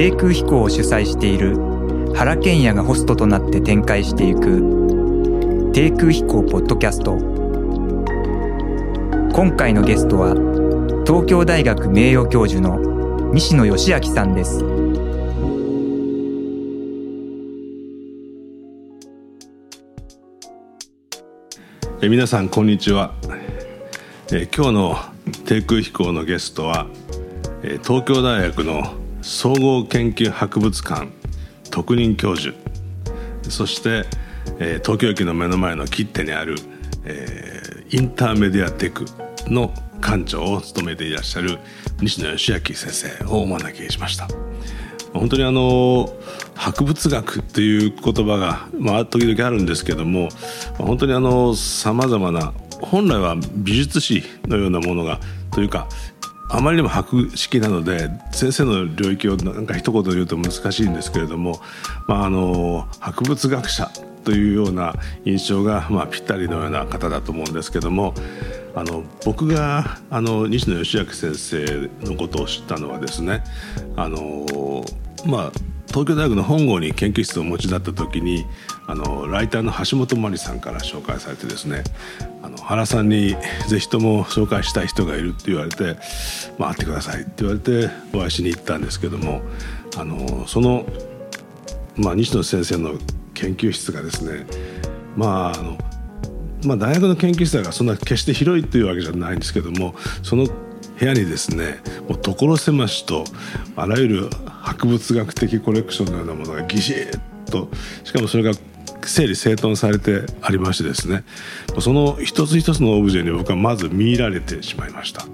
低空飛行を主催している原賢也がホストとなって展開していく低空飛行ポッドキャスト。今回のゲストは東京大学名誉教授の西野義明さんです。え皆さんこんにちは、え今日の低空飛行のゲストは、え東京大学の総合研究博物館特任教授。そして、え東京駅の目の前の切手にある、えインターメディアテクの館長を務めていらっしゃる西野義明先生をお招きしました。本当にあの博物学っていう言葉が、まあ、時々あるんですけども本当にあのさまざまな本来は美術史のようなものがというかあまりにも博識なので先生の領域をなんか一言で言うと難しいんですけれども、まあ、あの博物学者というような印象が、まあ、ぴったりのような方だと思うんですけどもあの僕があの西野義明先生のことを知ったのはですねあの、まあ、東京大学の本郷に研究室をお持ちだった時にあのライターの橋本真理さんから紹介されてですねあの原さんにぜひとも紹介したい人がいるって言われて「まあ、会ってください」って言われてお会いしに行ったんですけどもあのその、まあ、西野先生の研究室がですねまああのまあ、大学の研究室がそんな決して広いというわけじゃないんですけどもその部屋にですねもう所狭しとあらゆる博物学的コレクションのようなものがぎしっとしかもそれが整理整頓されてありましてですねその一つ一つのオブジェに僕はまず見入られてしまいました。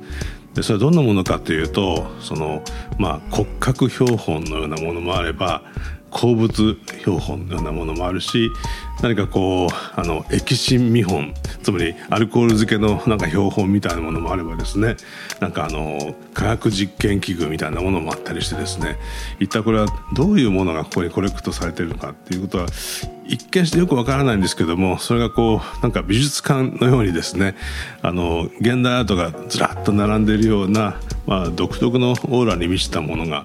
でそれはどんなものかというとその、まあ、骨格標本のようなものもあれば鉱物標本のようなものもあるし何かこうあの液芯見本つまりアルコール漬けのなんか標本みたいなものもあればですねなんかあの科学実験器具みたいなものもあったりしてですね一体これはどういうものがここにコレクトされてるのかっていうことは一見してよくわからないんですけどもそれがこうなんか美術館のようにですねあの現代アートがずらっと並んでいるような、まあ、独特のオーラに満ちたものが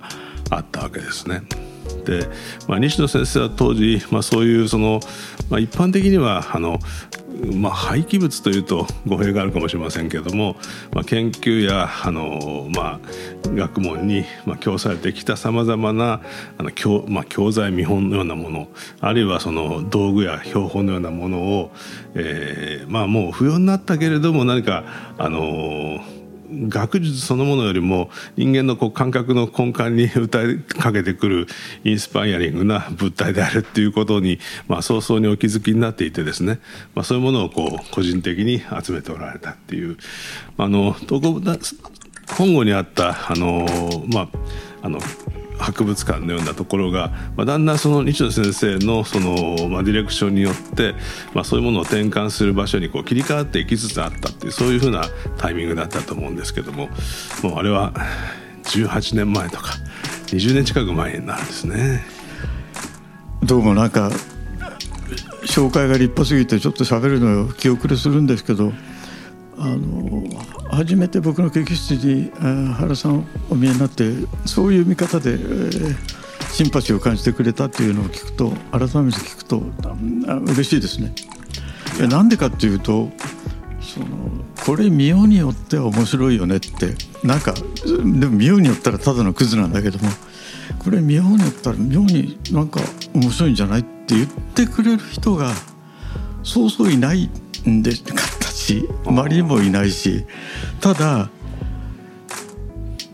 あったわけですね。で、まあ、西野先生は当時、まあ、そういうその、まあ、一般的にはあの、まあ、廃棄物というと語弊があるかもしれませんけれども、まあ、研究やあの、まあ、学問に、まあ、供されてきたさまざまなあの教,、まあ、教材見本のようなものあるいはその道具や標本のようなものを、えーまあ、もう不要になったけれども何かあの学術そのものよりも人間のこう感覚の根幹に歌いかけてくるインスパイアリングな物体であるっていうことに、まあ、早々にお気づきになっていてですね、まあ、そういうものをこう個人的に集めておられたっていう。あの本郷にあったあのまああの博物館のようなところが、まあ、だんだんその西野先生のその、まあ、ディレクションによって、まあ、そういうものを転換する場所にこう切り替わっていきつつあったっていうそういうふうなタイミングだったと思うんですけどももうあれは18年前とか20年近く前になるんですね。どうもなんか紹介が立派すぎてちょっと喋るのを気遅れするんですけどあの初めて僕の研究室に原さんお見えになってそういう見方で、えー、シンパシーを感じてくれたっていうのを聞くと改めて聞くと嬉しいですね。なんでかっていうとそのこれ見ようによっては面白いよねってなんかでも見ようによったらただのクズなんだけどもこれ見ようによったら妙になんか面白いんじゃないって言ってくれる人がそうそういないんでし周りにもいないし。ただ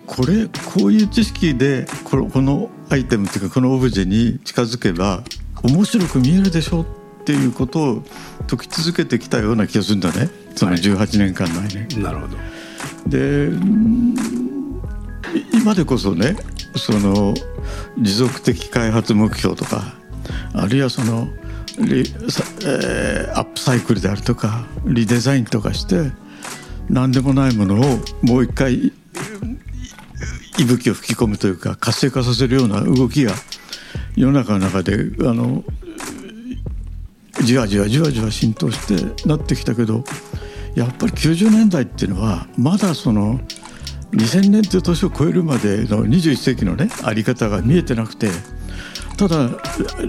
これこういう知識でこのこのアイテムっていうかこのオブジェに近づけば面白く見えるでしょっていうことを解き続けてきたような気がするんだね。その18年間前ね。はい、なるほど。で今でこそねその持続的開発目標とかあるいはそのリ、えー、アップサイクルであるとかリデザインとかして何でもないものをもう一回息吹を吹き込むというか活性化させるような動きが世の中の中であのじわじわじわじわ浸透してなってきたけどやっぱり90年代っていうのはまだその2000年という年を超えるまでの21世紀のねあり方が見えてなくてただ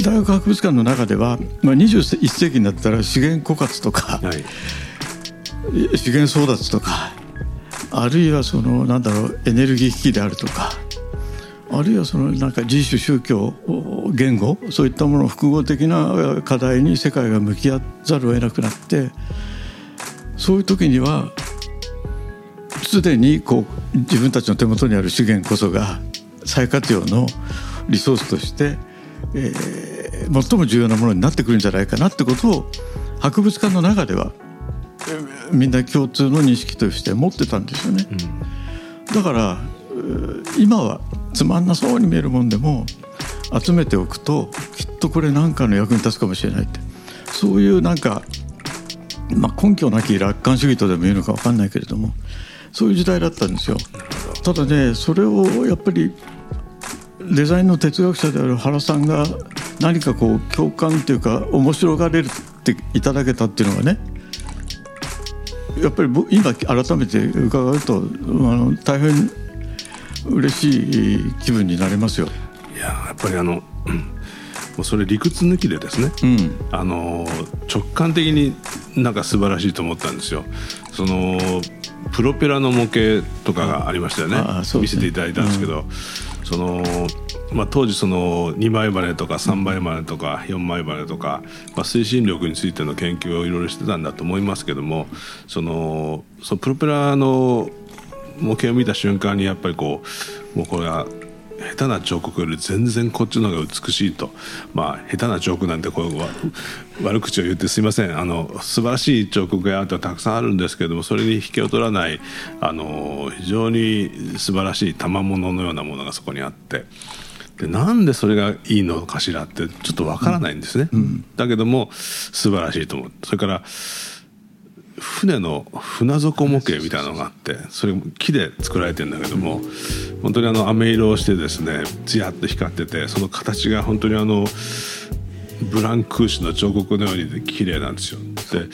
大学博物館の中では、まあ、21世紀になったら資源枯渇とか、はい、資源争奪とかあるいはそのなんだろうエネルギー危機であるとかあるいはそのなんか人種宗教言語そういったもの複合的な課題に世界が向き合わざるを得なくなってそういう時にはすでにこう自分たちの手元にある資源こそが再活用のリソースとして、えー、最も重要なものになってくるんじゃないかなってことを博物館の中ではみんな共通の認識として持ってたんですよね。うん、だから今はつまんなそうに見えるもんでも集めておくときっとこれ何かの役に立つかもしれないってそういうなんか、まあ、根拠なき楽観主義とでも言うのか分かんないけれどもそういう時代だったんですよ。ただねそれをやっぱりデザインの哲学者である原さんが何かこう共感っていうか面白がれるっていただけたっていうのがねやっぱり今改めて伺うとあの大変嬉しい気分になりますよ。いややっぱりあのもうそれ理屈抜きでですね、うん、あの直感的になんか素晴らしいと思ったんですよ。そのプロペラの模型とかがありましたよね、ね、見せていただいたんですけど、うん、そのまあ、当時その2枚羽とか3枚羽とか4枚羽とか、まあ、推進力についての研究をいろいろしてたんだと思いますけどもそのそのプロペラの模型を見た瞬間にやっぱりこうもうこれは下手な彫刻より全然こっちの方が美しいと。まあ下手な彫刻なんてこう悪口を言ってすいません。あの素晴らしい彫刻やアートはたくさんあるんですけれどもそれに引けを取らないあの非常に素晴らしい賜物のようなものがそこにあって。でなんでそれがいいのかしらってちょっとわからないんですね、うん、だけども素晴らしいと思う。それから船の船底模型みたいなのがあってそれ木で作られてるんだけども本当にあの飴色をしてですねツヤっと光っててその形が本当にあのブランクーシュの彫刻のように綺麗なんですよ。で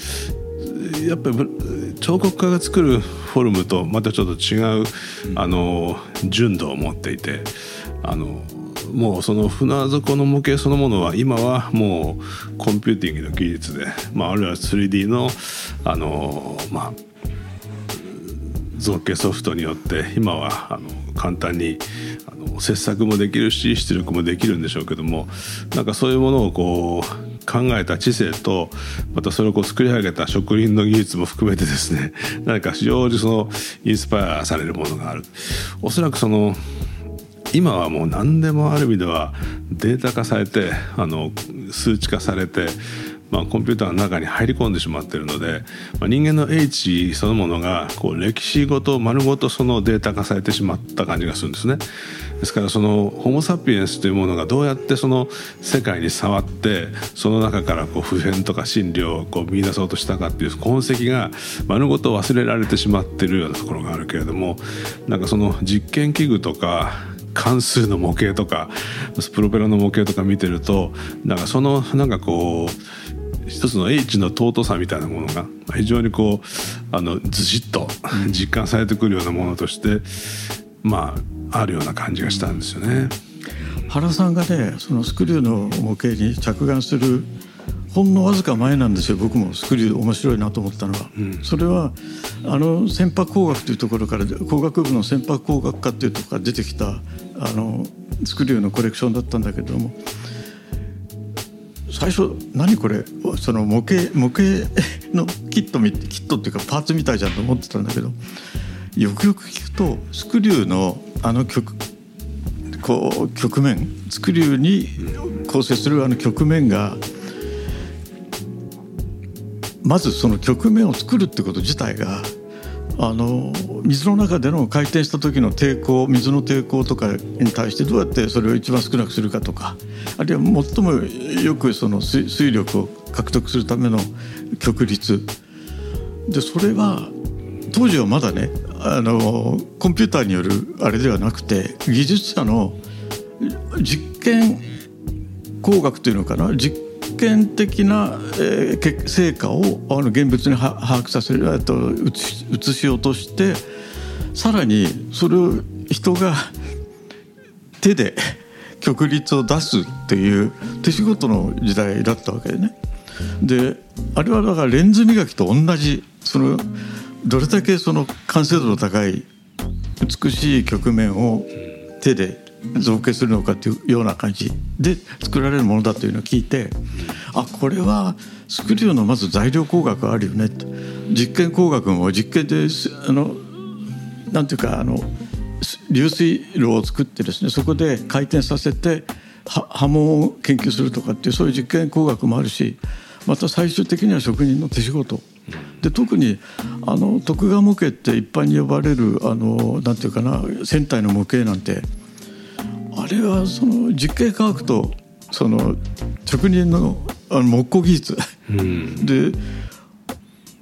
やっぱり彫刻家が作るフォルムとまたちょっと違うあの純度を持っていてあのもうその船底の模型そのものは今はもうコンピューティングの技術で、まあ、あるいは 3D のあのまあ造形ソフトによって今はあの簡単にあの切削もできるし出力もできるんでしょうけどもなんかそういうものをこう考えた知性とまたそれをこう作り上げた職人の技術も含めてですね何か非常にそのインスパイアされるものがある。おそらくその今はもう何でもある意味ではデータ化されてあの数値化されてまあ、コンピューターの中に入り込んでしまってるので、まあ、人間の英知そのものがこう歴史ごと丸ごとそのデータ化されてしまった感じがするんですね。ですからそのホモ・サピエンスというものがどうやってその世界に触ってその中からこう普遍とか真理をこう見出そうとしたかっていう痕跡が丸ごと忘れられてしまってるようなところがあるけれどもなんかその実験器具とか関数の模型とかプロペラの模型とか見てるとなんかそのなんかこう一つの英知の尊さみたいなものが非常にこうあのずしっと実感されてくるようなものとしてまああるような感じがしたんですよね。原さんがねそのスクリューの模型に着眼するほんのわずか前なんですよ僕も。スクリュー面白いなと思ったのは、うん、それはあの船舶工学というところから工学部の船舶工学科っていうところから出てきたあのスクリューのコレクションだったんだけども最初何これ？その模型模型のキットキットっていうかパーツみたいじゃんと思ってたんだけどよくよく聞くとスクリューのあの曲こう曲面スクリューに構成するあの曲面がまずその局面を作るってこと自体があの水の中での回転した時の抵抗水の抵抗とかに対してどうやってそれを一番少なくするかとかあるいは最もよくその水力を獲得するための曲率でそれは当時はまだねあのコンピューターによるあれではなくて技術者の実験工学というのかな実験的な、えー、成果をあの現物に把握させると写し落としてさらにそれを人が手で曲率を出すっていう手仕事の時代だったわけでね。であれはだからレンズ磨きと同じそのどれだけその完成度の高い美しい曲面を手で造形するのかっていうような感じで作られるものだというのを聞いてあこれは作るようなまず材料工学あるよね。と実験工学も実験であのなんていうかあの流水路を作ってですねそこで回転させて波紋を研究するとかっていうそういう実験工学もあるしまた最終的には職人の手仕事。で特にあの徳川模型って一般に呼ばれるあのなんていうかな船体の模型なんてあれはその実験科学とその職人のあの木工技術、うん、で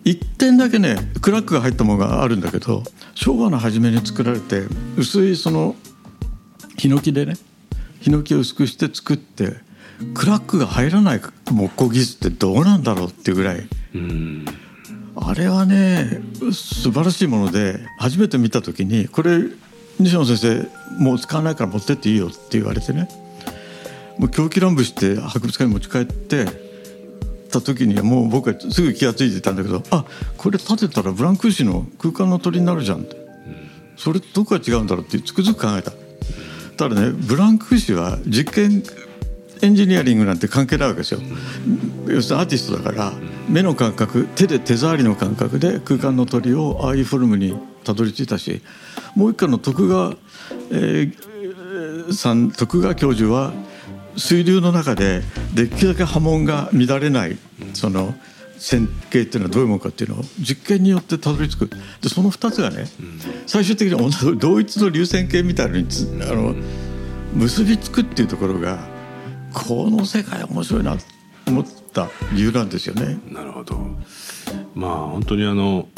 一点だけねクラックが入ったものがあるんだけど昭和の初めに作られて薄いそのヒノキでねヒノキを薄くして作ってクラックが入らない木工技術ってどうなんだろうっていうぐらい、うん、あれはね素晴らしいもので初めて見た時にこれ西野先生もう使わないから持ってっていいよって言われてね。もう狂気乱舞して博物館に持ち帰ってた時にはもう僕はすぐ気が付いてたんだけどあこれ立てたらブランクーシの空間の鳥になるじゃんって。それどこが違うんだろうってつくづく考えた。ただねブランクーシは実験エンジニアリングなんて関係ないわけですよ。要するにアーティストだから目の感覚手で手触りの感覚で空間の鳥をああいうフォルムにたどり着いたしもう一家の徳川、えー、さん徳川教授は水流の中でできるだけ波紋が乱れないその線形っていうのはどういうものかっていうのを実験によってたどり着くでその2つがね、最終的に同一の流線形みたいにあの結びつくっていうところがこの世界面白いなと思った理由なんですよね。なるほどまあ本当にあの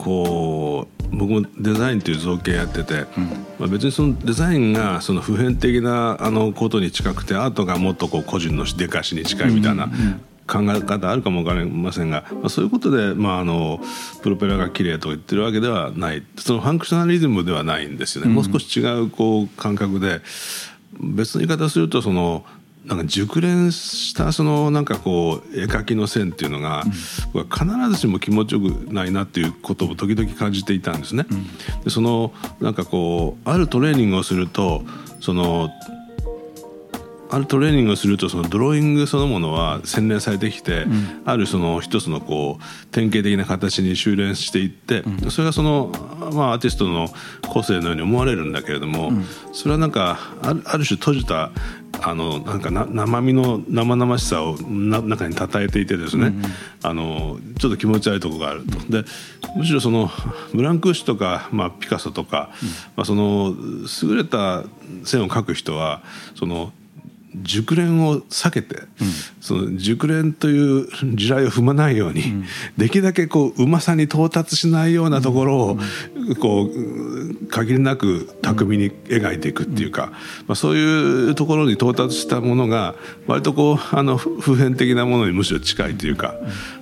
こう僕もデザインという造形やってて、うん、まあ、別にそのデザインがその普遍的なあのことに近くてアートがもっとこう個人の出かしに近いみたいな考え方あるかも分かりませんが、まあ、そういうことで、まあ、あのプロペラが綺麗と言ってるわけではない。そのファンクショナリズムではないんですよね、もう少し違うこう感覚で別の言い方するとそのなんか熟練したそのなんかこう絵描きの線っていうのが、は必ずしも気持ちよくないなっていうことを時々感じていたんですね。でそのなんかこうあるトレーニングをするとそのあるトレーニングをするとそのドローイングそのものは洗練されてきて、うん、あるその一つのこう典型的な形に修練していって、うん、それがその、まあ、アーティストの個性のように思われるんだけれども、うん、それはなんかあるある種閉じたあのなんかな生身の生々しさをな中にたたえていてですね、うんあのちょっと気持ち悪いところがあると。でむしろそのブランクーシュとか、まあ、ピカソとか、うん、まあ、その優れた線を描く人はその熟練を避けて、うん、その熟練という地雷を踏まないように、うん、できるだけこううまさに到達しないようなところを、うん、こう限りなく巧みに描いていくっていうか、まあ、そういうところに到達したものが割とこうあの普遍的なものにむしろ近いというか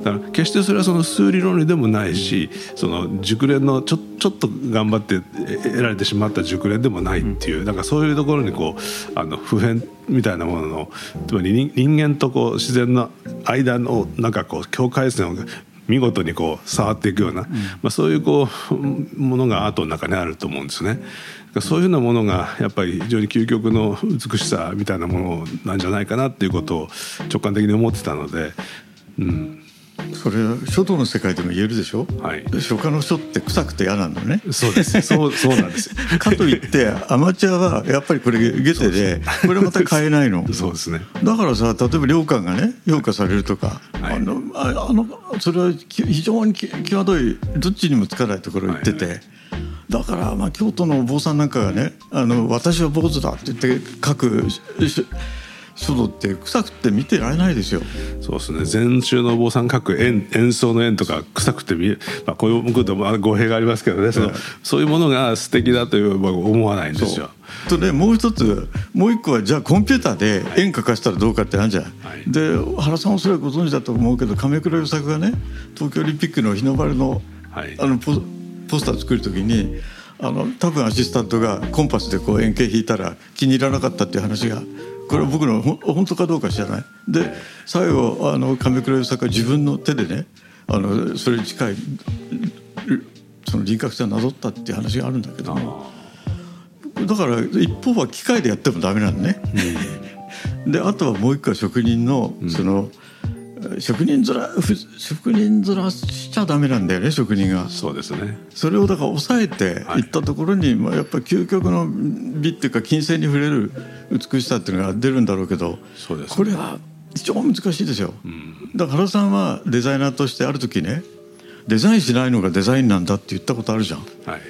だから決してそれはその数理論理でもないしその熟練のちょちょっと頑張って得られてしまった熟練でもないっていうなんかそういうところにこうあの普遍みたいなもののつまり人間とこう自然の間のなんかこう境界線を見事にこう触っていくような、うん、まあ、そういうこうものがアートの中にあると思うんですね。そういうようなものがやっぱり非常に究極の美しさみたいなものなんじゃないかなっていうことを直感的に思ってたので、うん、それは書道の世界でも言えるでしょ、はい、書家の書って臭くて嫌なのね。そうです。そうそうなんです。かといってアマチュアはやっぱりこれゲテでこれまた買えないの。そうですね。だからさ例えば良寛がね評価されるとか、はい、あのあのそれは非常に際どいどっちにもつかないところを言ってて、はい。はいだからまあ京都のお坊さんなんかがね「あの私は坊主だ」って言って書く書道って臭くて見てられないですよ。そうですね。禅宗のお坊さん書く演演奏の縁とか臭くて見え、まあ、こういうことも語弊がありますけどね、そのそういうものが素敵だという思わないんですよ。とねもう一つもう一個はじゃあコンピューターで円描かしたらどうかってあるじゃん。はい、で原さんもそれはご存知だと思うけど亀倉優作がね東京オリンピックの日の丸の,、はい、あのポポスター作る時にあの多分アシスタントがコンパスでこう円形引いたら気に入らなかったっていう話がこれは僕の本当かどうか知らない。で最後あの亀倉さんが自分の手でねあのそれに近いその輪郭線をなぞったっていう話があるんだけどもだから一方は機械でやってもダメなのね。であとはもう一個は職人のその、うん、職人面職人面しちゃダメなんだよね職人が。そうですね。それをだから抑えてい。ったところに、はい、やっぱり究極の美っていうか金銭に触れる美しさっていうのが出るんだろうけどそうです、ね、これは非常難しいですよ、うん、だから原さんはデザイナーとしてある時ねデザインしないのがデザインなんだって言ったことあるじゃん、はい、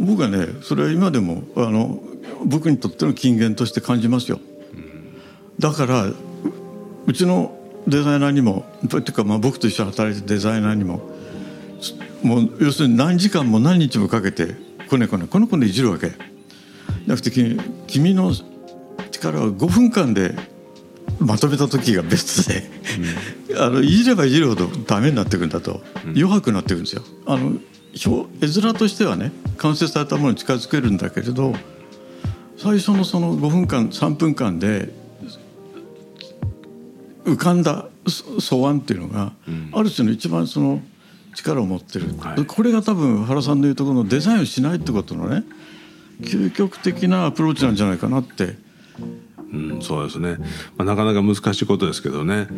僕はねそれは今でもあの僕にとっての金言として感じますよ、うん、だからうちのデザイナーにもというかまあ僕と一緒に働いてるデザイナーにももう要するに何時間も何日もかけてこねこねこの子でいじるわけ。じゃなくて君君の力は5分間でまとめた時がベストで、うん、あのいじればいじるほどダメになっていくんだと、うん、弱くなっていくんですよ。あの絵面としてはね完成されたものに近づけるんだけれど最初のその5分間3分間で浮かんだ素案っていうのが、うん、ある種の一番その力を持ってる、はい、これが多分原さんの言うところのデザインをしないってことのね究極的なアプローチなんじゃないかなって。うん、そうですね、まあ、なかなか難しいことですけどね、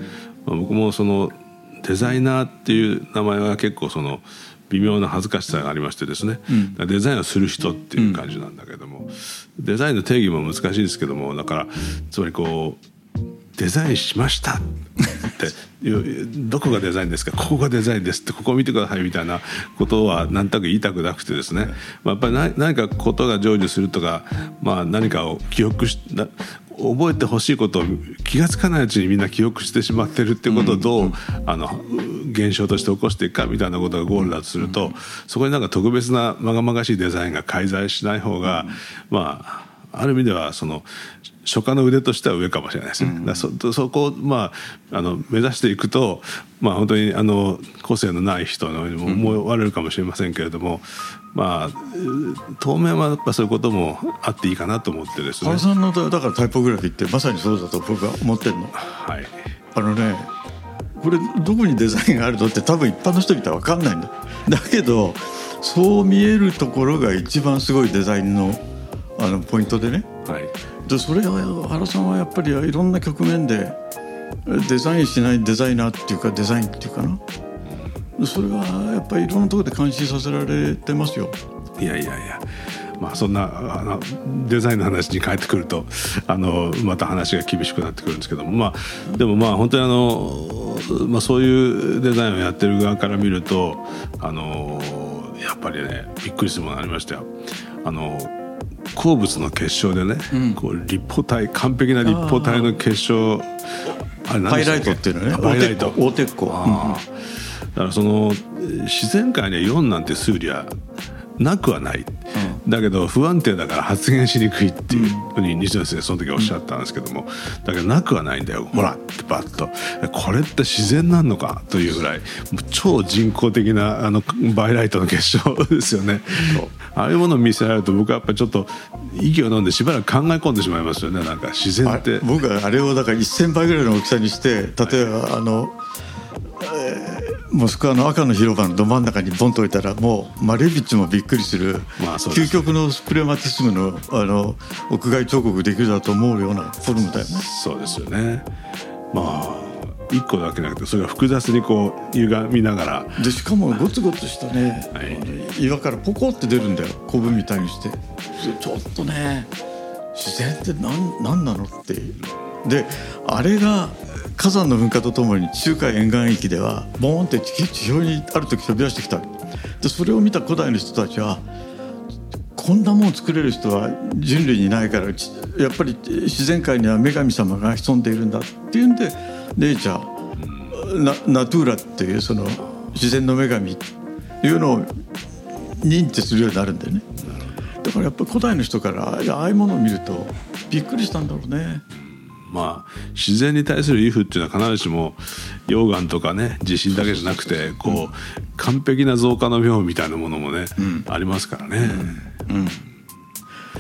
まあ、僕もそのデザイナーっていう名前は結構その微妙な恥ずかしさがありましてですね、うん、デザインをする人っていう感じなんだけども、うん、デザインの定義も難しいですけども。だからつまりこうデザインしました。ってどこがデザインですか？ここがデザインですってここを見てくださいみたいなことは何となく言いたくなくてですね、まあ、やっぱり何かことが成就するとか、まあ、何かを記憶し覚えてほしいことを気が付かないうちにみんな記憶してしまってるっていうことをどう、うん、あの現象として起こしていくかみたいなことがゴールだとすると、そこになんか特別なまがまがしいデザインが介在しない方が、まあある意味ではその書家の腕としては上かもしれないですね。うん、そそこをまああの目指していくとまあ本当にあの個性のない人のようにも思われるかもしれませんけれども、まあ当面はやっぱそういうこともあっていいかなと思ってですね。原さんのだからタイポグラフィーってまさにそうだと僕は思ってるの。はい。あのねこれどこにデザインがあるのって多分一般の人見たら分かんないんだ。だけどそう見えるところが一番すごいデザインのあのポイントでね。はい。でそれは原さんはやっぱりいろんな局面でデザインしないデザイナーっていうかデザインっていうかなそれはやっぱりいろんなところで監視させられてますよ。いやいやいやまあ、そんなあのデザインの話に変えてくるとあのまた話が厳しくなってくるんですけども、まあ、でもまあ本当にあの、まあ、そういうデザインをやってる側から見るとあのやっぱりねびっくりするものがありましたよ。あの鉱物の結晶でね、うん、こう立方体完璧な立方体の結晶あれハイライトっていうのね。ハイライト。大鉄鋼だからその自然界にはイオンなんて数理はなくはない、うん、だけど不安定だから発現しにくいっていうふうに西野先生その時おっしゃったんですけども、だけどなくはないんだよ。ほらってバッと。これって自然なのかというぐらい超人工的なあのバイライトの結晶ですよね。ああいうものを見せられると僕はやっぱりちょっと息を飲んでしばらく考え込んでしまいますよね。なんか自然って。僕はあれをだから1,000倍ぐらいの大きさにして例えば、はい、あの、えー、モスクワの赤の広場のど真ん中にボンと置いたらもうマレビッチもびっくりする、まあ、究極のスプレマティスムのあの屋外彫刻できるだと思うようなフォルムだよね。そうですよね。まあ一個だけなくてそれが複雑にこう歪みながら。でしかもゴツゴツしたね、はい、岩からポコって出るんだよ。コブみたいにして。ちょっとね自然って何何なのってであれが火山の噴火とともに中海沿岸域ではボーンって地表にある時飛び出してきた。でそれを見た古代の人たちはこんなもん作れる人は人類にないからやっぱり自然界には女神様が潜んでいるんだ。っていうんでネイチャーナトゥーラっていうその自然の女神いうのを認知するようになるんでね。だからやっぱり古代の人からああいうものを見るとびっくりしたんだろうね。まあ自然に対する畏怖っていうのは必ずしも溶岩とかね地震だけじゃなくてこう完璧な増加の病みたいなものもね、ありますからね。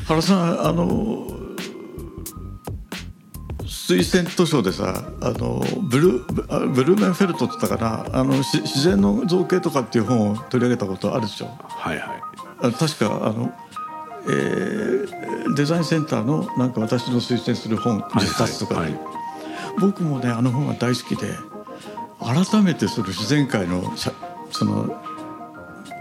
原さんあの推薦図書でさあのブルあブルーメンフェルトって言ったかなあのし自然の造形とかっていう本を取り上げたことあるでしょ？はいはい。あ確かあの、えーデザインセンターのなんか私の推薦する本10冊とかで、はい。僕もねあの本が大好きで改めてその自然界のその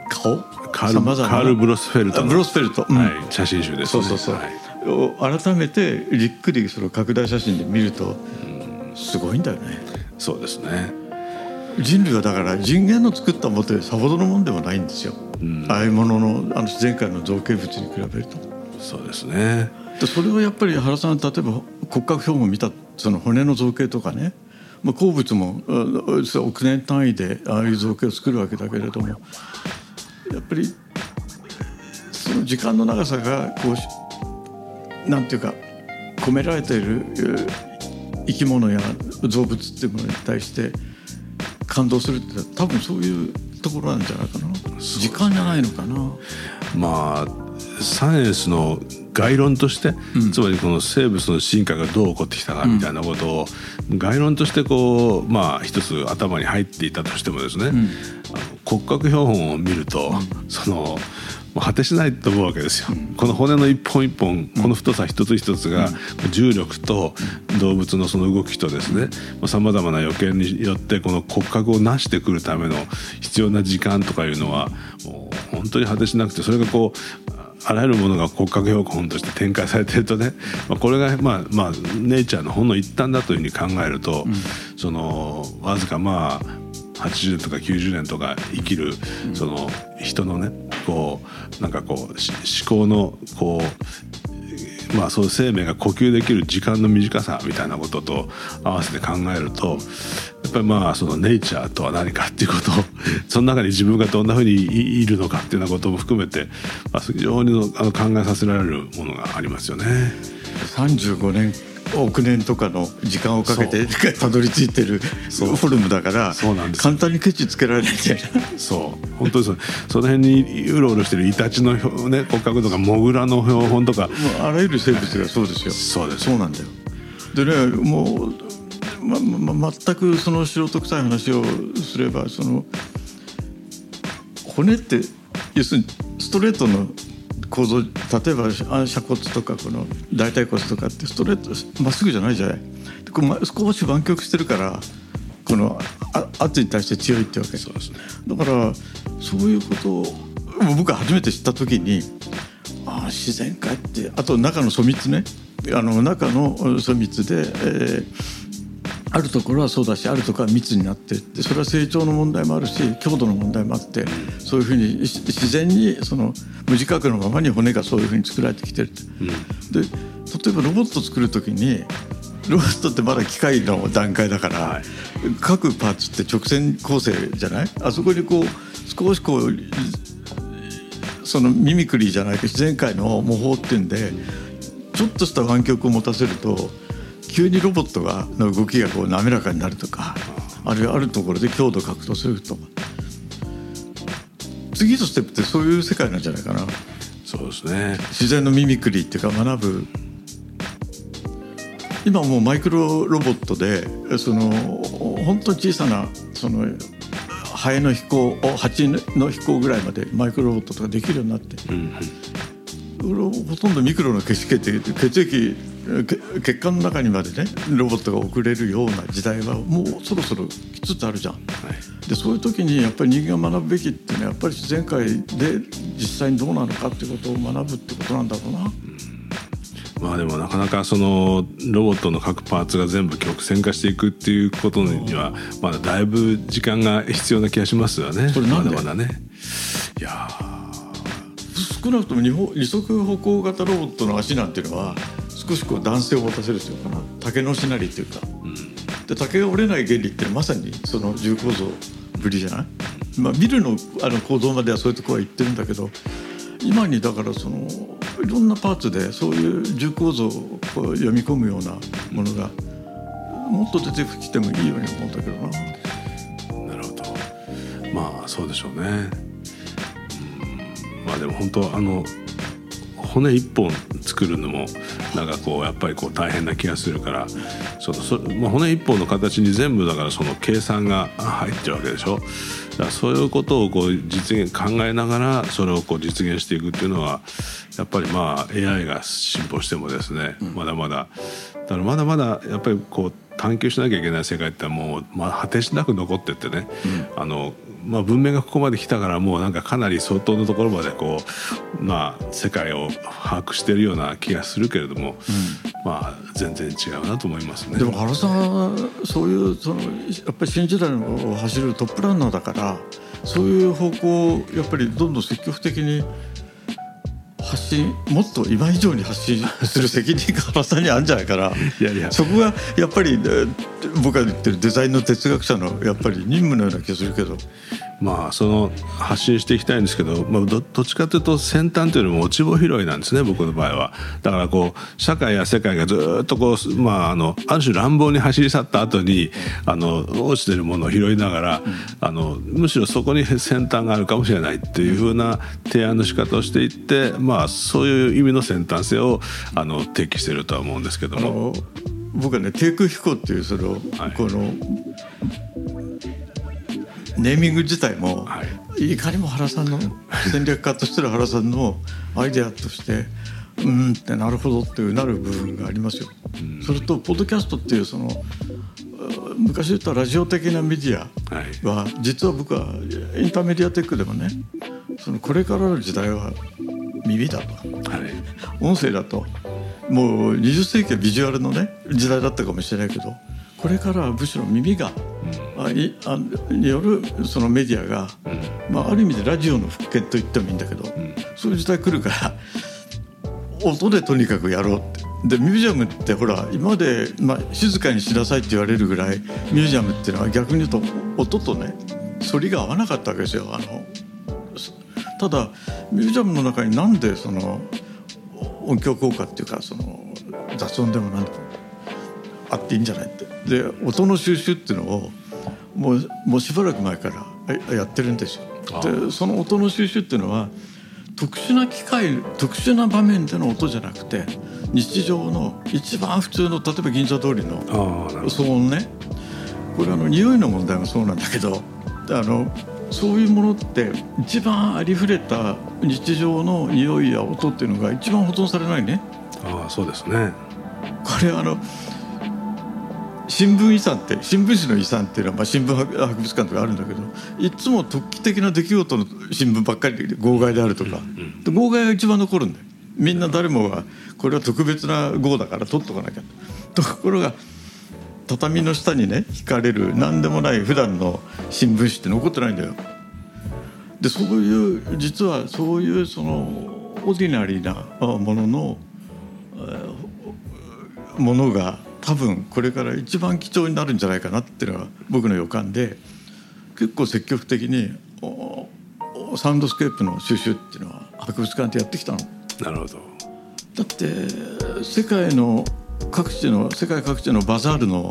顔？カールブロスフェルトブロスフェルト、うん。はい、写真集ですね。そうそうそう、はい。を改めてじっくりその拡大写真で見るとすごいんだよね。そうですね。人類はだから人間の作ったものってさほどのもんでもないんですよ、ああいうもののあの自然界の造形物に比べると。そうですね。でそれをやっぱり原さん例えば骨格標本見たその骨の造形とかね、まあ、鉱物も億年単位でああいう造形を作るわけだけれども。やっぱりその時間の長さがこうしなんていうか込められているえー生き物や動物っていうものに対して感動するって多分そういうところなんじゃないかな。時間じゃないのかな。まあサイエンスの概論として、つまりこの生物の進化がどう起こってきたかみたいなことを、概論としてこうまあ一つ頭に入っていたとしてもですね、あの骨格標本を見ると、その果てしないと思うわけですよ。この骨の一本一本この太さ一つ一つが重力と動物のその動きとですねさまざまな予見によってこの骨格を成してくるための必要な時間とかいうのはもう本当に果てしなくてそれがこうあらゆるものが骨格標本として展開されてるとね、まあ、これがまあまあネイチャーのほんの一端だというふうに考えると、そのわずかまあ80年とか90年とか生きるその人のねこうなんかこう思考のこうまあそういう生命が呼吸できる時間の短さみたいなことと合わせて考えるとやっぱりまあそのネイチャーとは何かっていうこと その中に自分がどんなふうにいるのかっていうようなことも含めて、ま、非常にあの考えさせられるものがありますよね。35年億年とかの時間をかけてたどり着いてるフォルムだからそうなんです簡単にケチつけられない。んじゃないそう。本当にそう。その辺にうろうろしてるイタチの、ね、骨格とかモグラの標本とか。あらゆる生物がそうですよ。そうです。そうなんだよ。でねもう、まま、全くその素人臭い話をすればその骨って要するにストレートの構造例えばあ鎖骨とかこの大腿骨とかってストレートまっすぐじゃないじゃない。でこうま少し湾曲してるからこのあ圧に対して強いってわけ。そうですね。だからそういうことを僕が初めて知った時にああ自然界ってあと中の粗密ね。あの中の粗密で、えーあるところはそうだしあるところは密になってでそれは成長の問題もあるし強度の問題もあってそういうふうにし自然にその無自覚のままに骨がそういうふうに作られてきてるって。で例えばロボット作る時にロボットってまだ機械の段階だから、はい。各パーツって直線構成じゃない？あそこにこう少しこうそのミミクリーじゃないけど自然界の模倣っていうんでちょっとした湾曲を持たせると急にロボットがの動きがこう滑らかになるとかあるいはあるところで強度を獲得すると。か次のステップってそういう世界なんじゃないかな。そうですね。自然のミミクリーっていうか学ぶ。今もうマイクロロボットでその本当に小さなそのハエの飛行蜂の飛行ぐらいまでマイクロロボットとかできるようになって、ほとんどミクロの血液血液け血管の中にまでねロボットが送れるような時代はもうそろそろ来つつあるじゃん。でそういう時にやっぱり人間が学ぶべきっていうのはやっぱり自然界で実際にどうなのかっていうことを学ぶってことなんだろうな。まあでもなかなかそのロボットの各パーツが全部曲線化していくっていうことにはまだだいぶ時間が必要な気がしますよね。それなんで？まだまだね。いやー少なくとも二足歩行型ロボットの足なんていうのは少しこう男性を持たせるというかな竹のしなりっていうか、で竹が折れない原理っていうのはまさにその重構造ぶりじゃない、まあ、ビルのあの構造まではそういうとこは言ってるんだけど今にだからそのいろんなパーツでそういう重構造を読み込むようなものがもっと出てきてもいいように思うんだけどな。なるほど。まあそうでしょうね、でも本当あの骨一本作るのもなんかこうやっぱりこう大変な気がするからそのそ、まあ、骨一本の形に全部だからその計算が入ってるわけでしょ？だからそういうことをこう実現考えながらそれをこう実現していくっていうのはやっぱりまあ AI が進歩してもですね、まだまだ。だからまだまだやっぱりこう探求しなきゃいけない世界ってもう、まあ、果てしなく残ってってね、うん、あのまあ、文明がここまで来たからもうなんかかなり相当のところまでこう、まあ、世界を把握しているような気がするけれども、うん、まあ全然違うなと思いますね。でも原さんはそういうそのやっぱり新時代を走るトップランナーだからそういう方向をやっぱりどんどん積極的に発信もっと今以上に発信する責任が原さんにあるんじゃないかな。いやいや。そこがやっぱり僕が言ってるデザインの哲学者のやっぱり任務のような気がするけどまあその発信していきたいんですけど、まあ、どどっちかというと先端というよりも落ち穂拾いなんですね僕の場合はだからこう社会や世界がずっとこう、まあ、あのある種乱暴に走り去った後にあの落ちてるものを拾いながら、あのむしろそこに先端があるかもしれないっていうふうな提案の仕方をしていって、まあ、そういう意味の先端性をあの提起してるとは思うんですけども。僕はね低空飛行っていうその、はい、このネーミング自体も、はい、いかにも原さんの戦略家としての原さんのアイデアとしてうんってなるほどっていうなる部分がありますよ。それとポッドキャストっていうその昔言ったラジオ的なメディアは、実は僕はインターメディアテックでもねそのこれからの時代は耳だと、はい、音声だともう20世紀はビジュアルのね時代だったかもしれないけどこれからはむしろ耳が、うん、あいあによるそのメディアが、うん、まあ、ある意味でラジオの復権と言ってもいいんだけど、うん、そういう時代来るから音でとにかくやろうって。でミュージアムってほら今まで、まあ、静かにしなさいって言われるぐらいミュージアムっていうのは逆に言うと音とね反りが合わなかったわけですよ。あのただミュージアムの中になんでその音響効果っていうかその雑音でも何でもあっていいんじゃないってで音の収集っていうのをもうもうしばらく前からやってるんですよ。でその音の収集っていうのは特殊な機械特殊な場面での音じゃなくて日常の一番普通の例えば銀座通りの騒音ねこれあの匂いの問題もそうなんだけどあのそういうものって一番ありふれた日常の匂いや音っていうのが一番保存されないね。ああそうですね。これあの新聞遺産って新聞紙の遺産っていうのは、まあ、新聞博物館とかあるんだけどいつも突起的な出来事の新聞ばっかりで号外であるとか、で号外が一番残るんだよ。みんな誰もがこれは特別な号だから取っとかなきゃ。ところが畳の下にね引かれる何でもない普段の新聞紙って残ってないんだよ。でそういう実はそういうそのオーディナリーなもののものが多分これから一番貴重になるんじゃないかなっていうのが僕の予感で結構積極的にサウンドスケープの収集っていうのは博物館でやってきたの。なるほど。だって世界の各地の世界各地のバザールの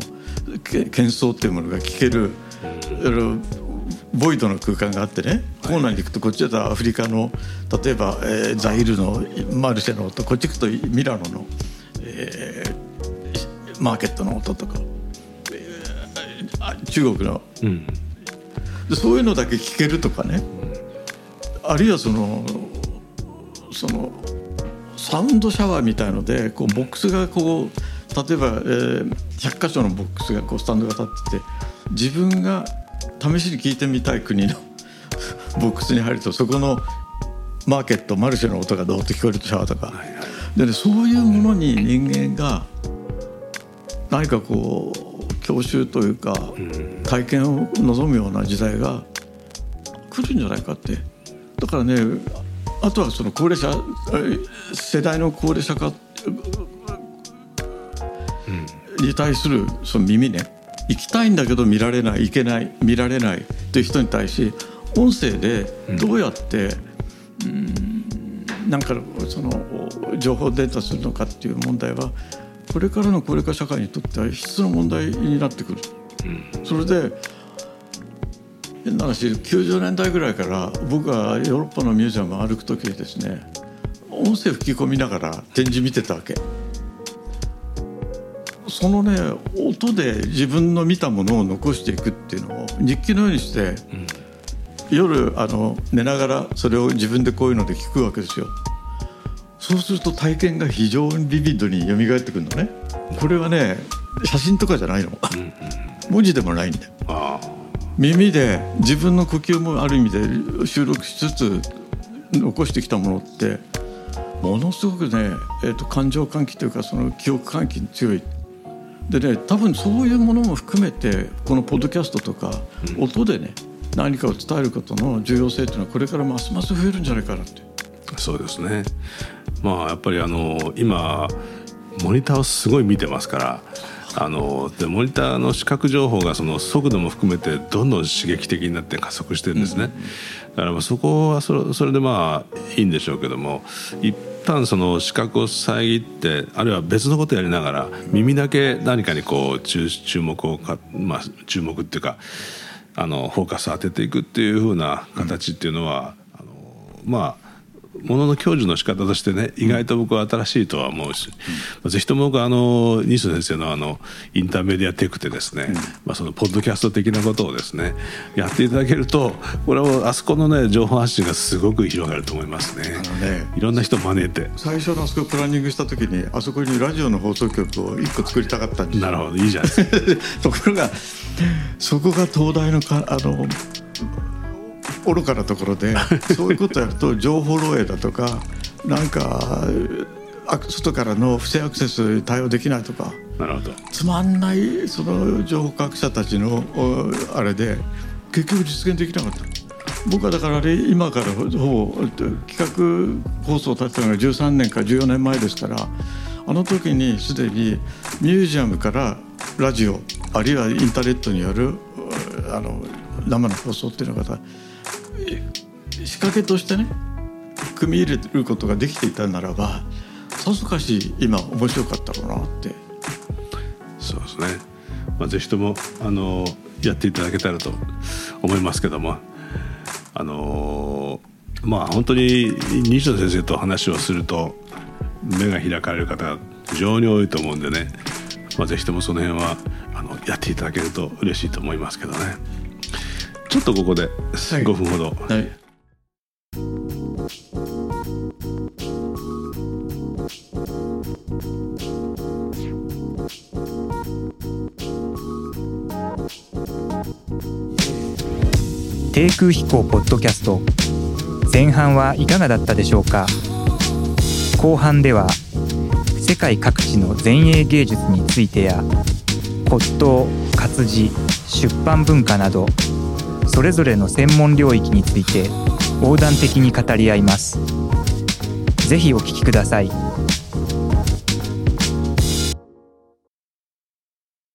喧騒っていうものが聞ける、ボイドの空間があってねコーナーに行くとこっちだとアフリカの例えば、えー、ザイールのマルシェの音こっち行くとミラノの、えー、マーケットの音とか、えー、中国の、うん、でそういうのだけ聞けるとかね。あるいはそのそのサウンドシャワーみたいのでこうボックスがこう例えば、えー、100箇所のボックスがこうスタンドが立ってて自分が試しに聞いてみたい国の ボックスに入るとそこのマーケットマルシェの音がどうって聞こえるとシャワーとか、でね、そういうものに人間が何かこう教習というか体験を望むような時代が来るんじゃないかって。だからねあとはその高齢者世代の高齢者化に対するその耳ね。行きたいんだけど見られない行けない見られないという人に対し音声でどうやって、うん、なんかその情報データするのかっていう問題はこれからの高齢化社会にとっては必須の問題になってくる。それで変な話90年代ぐらいから僕はヨーロッパのミュージアムを歩く時にですね音声吹き込みながら展示見てたわけそのね音で自分の見たものを残していくっていうのを日記のようにして、うん、夜あの寝ながらそれを自分でこういうので聞くわけですよそうすると体験が非常にビビッドに蘇ってくるのね。これはね写真とかじゃないの、うんうん、文字でもないんだよ。耳で自分の呼吸もある意味で収録しつつ残してきたものってものすごくね、えーと、感情喚起というかその記憶喚起に強い。でね多分そういうものも含めてこのポッドキャストとか、音でね何かを伝えることの重要性というのはこれからますます増えるんじゃないかなって。そうですね。まあやっぱりあの今モニターをすごい見てますからあのでモニターの視覚情報がその速度も含めてどんどん刺激的になって加速してるんですね、うん、だからまあそこはそれそれでまあいいんでしょうけども一旦その視覚を遮ってあるいは別のことやりながら耳だけ何かにこう注注目をか、まあ、注目っていうかあのフォーカスを当てていくっていうふうな形っていうのは、うん、あのまあものの享受の仕方としてね意外と僕は新しいとは思うし、うん、ぜひとも僕はあの西野先生のあのインターメディアテクでですね、うん、まあ、そのポッドキャスト的なことをですねやっていただけるとこれはあそこのね情報発信がすごく広がると思いますね。ねいろんな人招いて。最初のあそこプランニングした時にあそこにラジオの放送局を1個作りたかったんですなるほどいいじゃないですか。ところがそこが東大のかあの愚かなところで そういうことやると情報漏洩だとかなんか外からの不正アクセスに対応できないとかなるほどつまんないその情報科学者たちのあれで結局実現できなかった。僕はだからあれ今からほぼ企画放送を立てたのが13年か14年前ですからあの時にすでにミュージアムからラジオあるいはインターネットによるあの生の放送っていうのが仕掛けとしてね組み入れることができていたならばさぞかし今面白かったろうなってそうですね、まあ、ぜひともあのやっていただけたらと思いますけどもあのまあ本当に西野先生と話をすると目が開かれる方が非常に多いと思うんでね、まあ、ぜひともその辺はあのやっていただけると嬉しいと思いますけどね。ちょっとここで5分ほど、はい、低空飛行ポッドキャスト。前半はいかがだったでしょうか？後半では世界各地の前衛芸術についてや骨董活字出版文化などそれぞれの専門領域について横断的に語り合います。ぜひお聞きください。